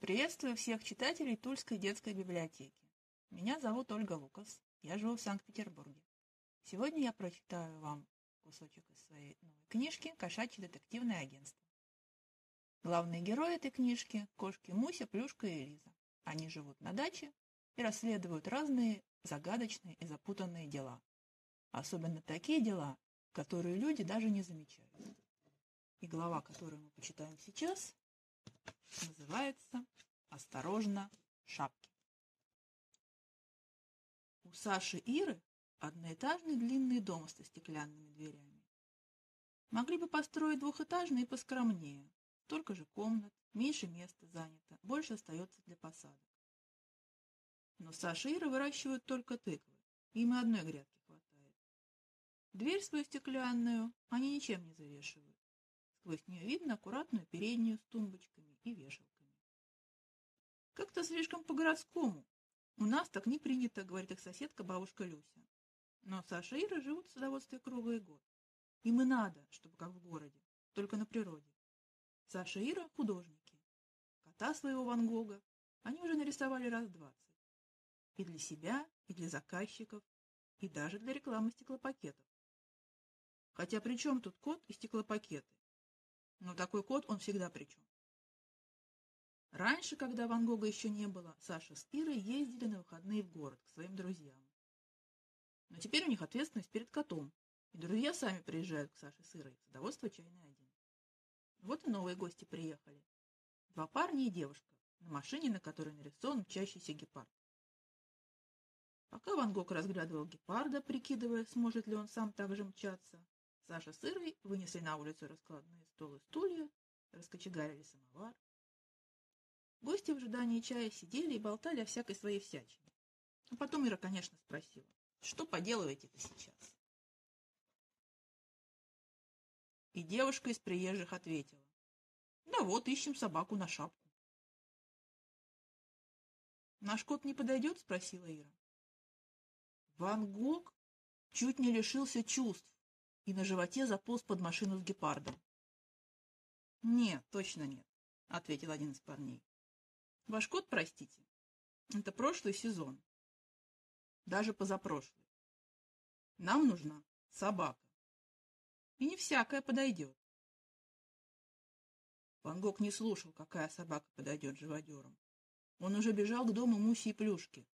Приветствую всех читателей Тульской детской библиотеки. Меня зовут Ольга Лукас, я живу в Санкт-Петербурге. Сегодня я прочитаю вам кусочек из своей новой книжки «Кошачье детективное агентство». Главные герои этой книжки – кошки Муся, Плюшка и Лиза. Они живут на даче и расследуют разные загадочные и запутанные дела. Особенно такие дела, которые люди даже не замечают. И глава, которую мы почитаем сейчас, Называется «Осторожно, шапки». У Саши Иры одноэтажный длинный дом со стеклянными дверями. Могли бы построить двухэтажный и поскромнее. Только же комнат, меньше места занято, больше остается для посадок. Но Саша и Ира выращивают только тыквы. Им и одной грядки хватает. Дверь свою стеклянную они ничем не завешивают. Сквозь нее видно аккуратную переднюю с тумбочками и вешалками. Как-то слишком по-городскому. У нас так не принято, говорит их соседка бабушка Люся. Но Саша и Ира живут в садоводстве круглый год. Им и надо, чтобы как в городе, только на природе. Саша и Ира – художники. Кота своего Ван Гога они уже нарисовали раз двадцать. И для себя, и для заказчиков, и даже для рекламы стеклопакетов. Хотя при чем тут кот и стеклопакеты? Но такой кот он всегда причем. Раньше, когда Ван Гога еще не было, Саша с Ирой ездили на выходные в город к своим друзьям. Но теперь у них ответственность перед котом, и друзья сами приезжают к Саше с Ирой, садоводство чайный один. Вот и новые гости приехали. Два парня и девушка, на машине, на которой нарисован мчащийся гепард. Пока Ван Гог разглядывал гепарда, прикидывая, сможет ли он сам так же мчаться, Саша с Ирой вынесли на улицу раскладные стол и стулья, раскочегарили самовар. Гости в ожидании чая сидели и болтали о всякой своей всячине. А потом Ира, конечно, спросила, что поделываете-то сейчас? И девушка из приезжих ответила, да вот, ищем собаку на шапку. «Наш кот не подойдет?» — спросила Ира. Ван Гог чуть не лишился чувств и на животе заполз под машину с гепардом. «Нет, точно нет», — ответил один из парней. «Ваш кот, простите, это прошлый сезон, даже позапрошлый. Нам нужна собака, и не всякая подойдет». Ван Гог не слушал, какая собака подойдет живодерам. Он уже бежал к дому Муси и Плюшки.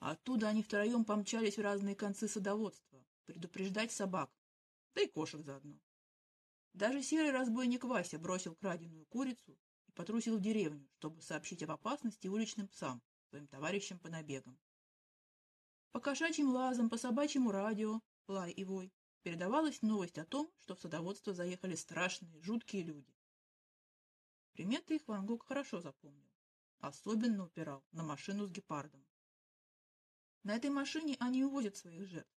оттуда они втроем помчались в разные концы садоводства, предупреждать собак, да и кошек заодно. Даже серый разбойник Вася бросил краденую курицу потрусил в деревню, чтобы сообщить об опасности уличным псам, своим товарищам по набегам. По кошачьим лазам, по собачьему радио, лай и вой, передавалась новость о том, что в садоводство заехали страшные, жуткие люди. Приметы их Ван Гог хорошо запомнил. Особенно упирал на машину с гепардом. На этой машине они увозят своих жертв.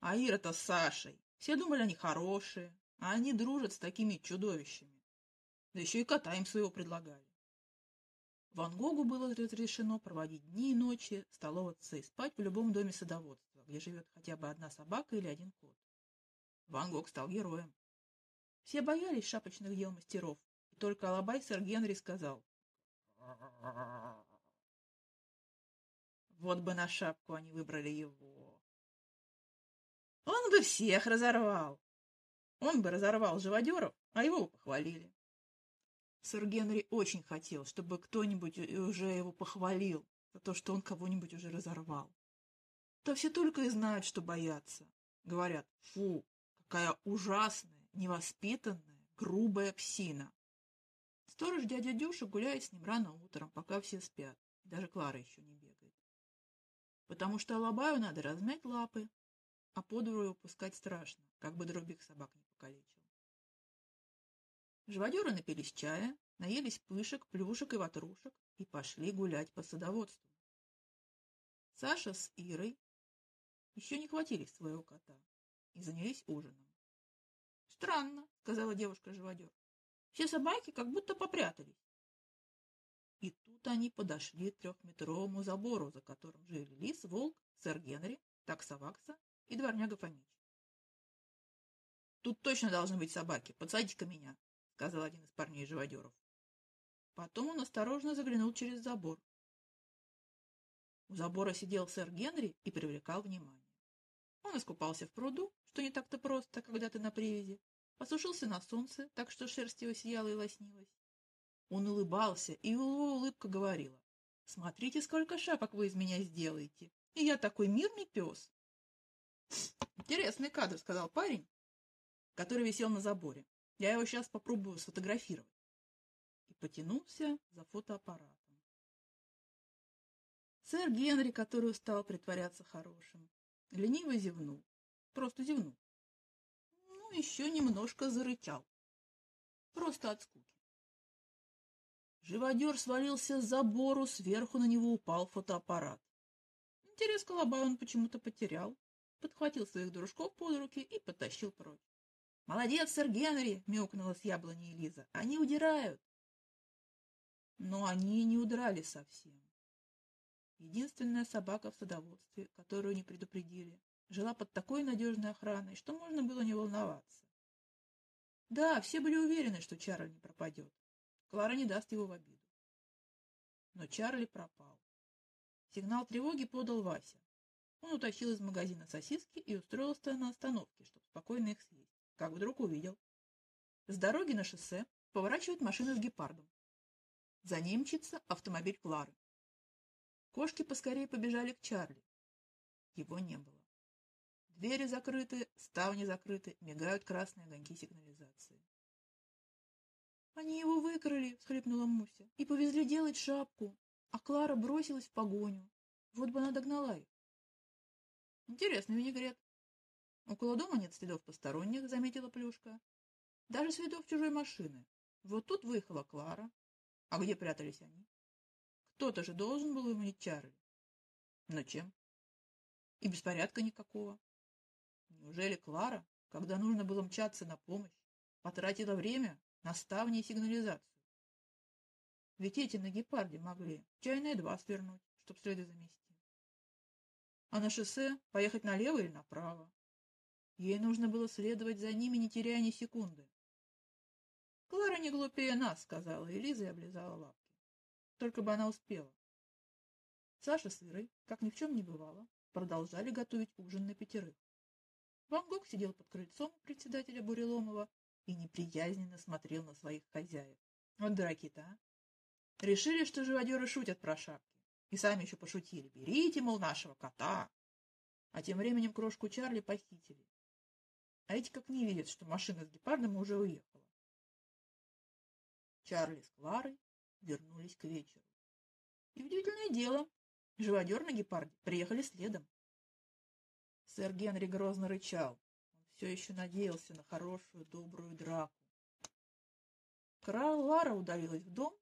А Ира-то с Сашей все думали, они хорошие, а они дружат с такими чудовищами. Да еще и кота им своего предлагали. Ван Гогу было разрешено проводить дни и ночи, столоваться и спать в любом доме садоводства, где живет хотя бы одна собака или один кот. Ван Гог стал героем. Все боялись шапочных дел мастеров, и только Алабай сэр Генри сказал. Вот бы на шапку они выбрали его. Он бы всех разорвал. Он бы разорвал живодеров, а его похвалили. Сэр Генри очень хотел, чтобы кто-нибудь уже его похвалил за то, что он кого-нибудь уже разорвал. То все только и знают, что боятся. Говорят, фу, какая ужасная, невоспитанная, грубая псина. Сторож дядя Дюша гуляет с ним рано утром, пока все спят. Даже Клара еще не бегает. Потому что Алабаю надо размять лапы, а по двору пускать страшно, как бы других собак не покалечил. Живодеры напились чая, наелись пышек, плюшек и ватрушек и пошли гулять по садоводству. Саша с Ирой еще не хватились своего кота и занялись ужином. — Странно, — сказала девушка-живодер. — Все собаки как будто попрятались. И тут они подошли к трехметровому забору, за которым жили лис, волк, сэр Генри, такса-вакса и дворняга Фомич. «Тут точно должны быть собаки. Подсадите-ка меня», — сказал один из парней-живодеров. Потом он осторожно заглянул через забор. У забора сидел сэр Генри и привлекал внимание. Он искупался в пруду, что не так-то просто, когда ты на привязи, посушился на солнце, так что шерсть его сияла и лоснилась. Он улыбался, и его улыбка говорила, «Смотрите, сколько шапок вы из меня сделаете, и я такой мирный пес». «Интересный кадр», — сказал парень, который висел на заборе. «Я его сейчас попробую сфотографировать». И потянулся за фотоаппаратом. Сэр Генри, который устал притворяться хорошим, лениво зевнул. Просто зевнул. Ну, еще немножко зарычал. Просто от скуки. Живодер свалился с забору, сверху на него упал фотоаппарат. Интерес к он почему-то потерял, подхватил своих дружков под руки и потащил прочь. «Молодец, сэр Генри!» — мяукнула с яблони Элиза. «Они удирают!» Но они не удрали совсем. Единственная собака в садоводстве, которую не предупредили, жила под такой надежной охраной, что можно было не волноваться. Да, все были уверены, что Чарли не пропадет. Клара не даст его в обиду. Но Чарли пропал. Сигнал тревоги подал Вася. Он утащил из магазина сосиски и устроился на остановке, чтобы спокойно их съесть. Как вдруг увидел. С дороги на шоссе поворачивает машина с гепардом. За ней мчится автомобиль Клары. Кошки поскорее побежали к Чарли. Его не было. Двери закрыты, ставни закрыты, мигают красные огоньки сигнализации. «Они его выкрали!» — всхлипнула Муся. «И повезли делать шапку, а Клара бросилась в погоню. Вот бы она догнала их». «Интересный винегрет». «Около дома нет следов посторонних», — заметила Плюшка. «Даже следов чужой машины. Вот тут выехала Клара. А где прятались они?» Кто-то же должен был выманить Чарли. Но чем? И беспорядка никакого. Неужели Клара, когда нужно было мчаться на помощь, потратила время на ставни и сигнализацию? Ведь эти на гепарде могли чайные два свернуть, чтоб следы замести. А на шоссе поехать налево или направо. Ей нужно было следовать за ними, не теряя ни секунды. «Клара не глупее нас», — сказала Элиза и облизала лапу. Только бы она успела. Саша с Ирой, как ни в чем не бывало, продолжали готовить ужин на пятерых. Ван Гог сидел под крыльцом председателя Буреломова и неприязненно смотрел на своих хозяев. Вот дураки-то, а! Решили, что живодеры шутят про шапки. И сами еще пошутили. Берите, мол, нашего кота. А тем временем крошку Чарли похитили. А эти как не видят, что машина с гепардом уже уехала. Чарли с Кларой вернулись к вечеру. И удивительное дело, живодер на гепарде приехали следом. Сэр Генри грозно рычал. Он все еще надеялся на хорошую, добрую драку. Крал Лара удалилась в дом,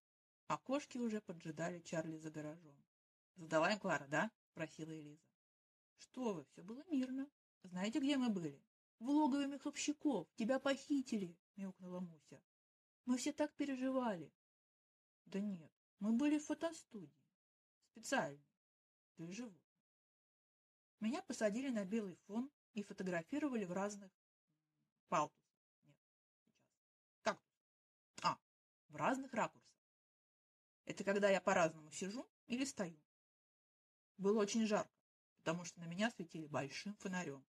а кошки уже поджидали Чарли за гаражом. — Задала им Клара, да? — просила Элиза. — Что вы, все было мирно. Знаете, где мы были? — В логове меховщиков. Тебя похитили, — мяукнула Муся. — Мы все так переживали. Да нет, мы были в фотостудии. Специально. Для животных. Меня посадили на белый фон и фотографировали в разных палтусах. Нет, сейчас. Кактус. А, в разных ракурсах. Это когда я по-разному сижу или стою. Было очень жарко, потому что на меня светили большим фонарем.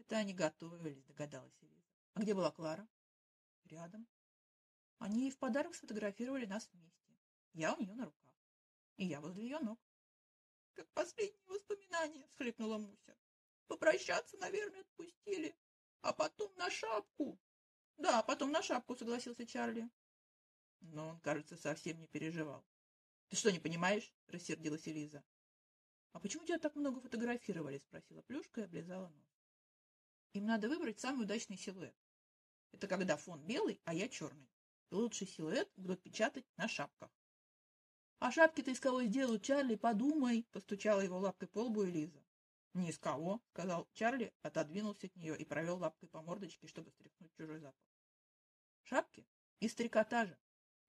Это они готовились, догадалась Элиза. А где была Клара? Рядом. Они в подарок сфотографировали нас вместе. Я у нее на руках. И я возле ее ног. — Как последние воспоминания, — всхлипнула Муся. — Попрощаться, наверное, отпустили. А потом на шапку. — Да, потом на шапку, — согласился Чарли. Но он, кажется, совсем не переживал. — Ты что, не понимаешь? — рассердилась Элиза. — А почему тебя так много фотографировали? — спросила Плюшка и облизала нос. — Им надо выбрать самый удачный силуэт. Это когда фон белый, а я черный. Лучший силуэт будут печатать на шапках. — А шапки-то из кого сделают, Чарли? Подумай! — постучала его лапкой по лбу Элиза. — Ни из кого, — сказал Чарли, отодвинулся от нее и провел лапкой по мордочке, чтобы стряхнуть чужой запах. — Шапки? Из трикотажа.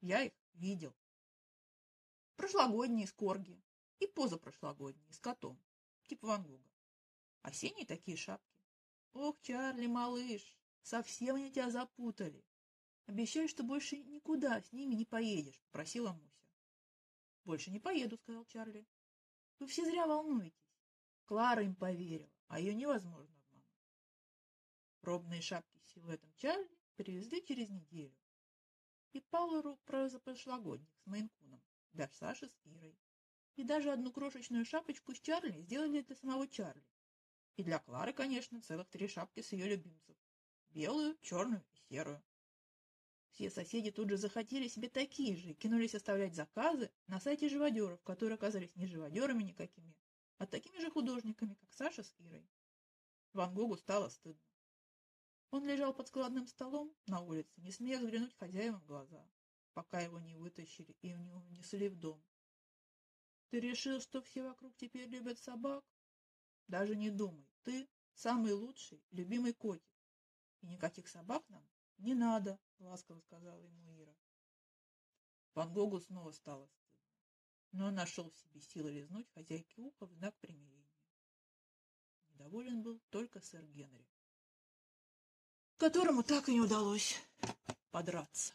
Я их видел. Прошлогодние с корги и позапрошлогодние с котом, типа Ван Гога. Осенние такие шапки. Ох, Чарли, малыш, совсем они тебя запутали. Обещай, что больше никуда с ними не поедешь, — просила Муся. — Больше не поеду, — сказал Чарли. — Вы все зря волнуетесь. Клара им поверила, а ее невозможно обмануть. Пробные шапки с силуэтом Чарли привезли через неделю. И Палору прошлогодник с Мейнкуном, для Саши с Ирой. И даже одну крошечную шапочку с Чарли сделали для самого Чарли. И для Клары, конечно, целых три шапки с ее любимцев. Белую, черную и серую. Все соседи тут же захотели себе такие же и кинулись оставлять заказы на сайте живодеров, которые оказались не живодерами никакими, а такими же художниками, как Саша с Ирой. Ван Гогу стало стыдно. Он лежал под складным столом на улице, не смея взглянуть хозяевам в глаза, пока его не вытащили и не унесли в дом. Ты решил, что все вокруг теперь любят собак? Даже не думай. Ты самый лучший, любимый котик. И никаких собак нам не надо, ласково сказала ему Ира. Ван Гогу снова стало стыдно. Но он нашел в себе силы лизнуть хозяйке ухо в знак примирения. Недоволен был только сэр Генри, которому так и не удалось подраться.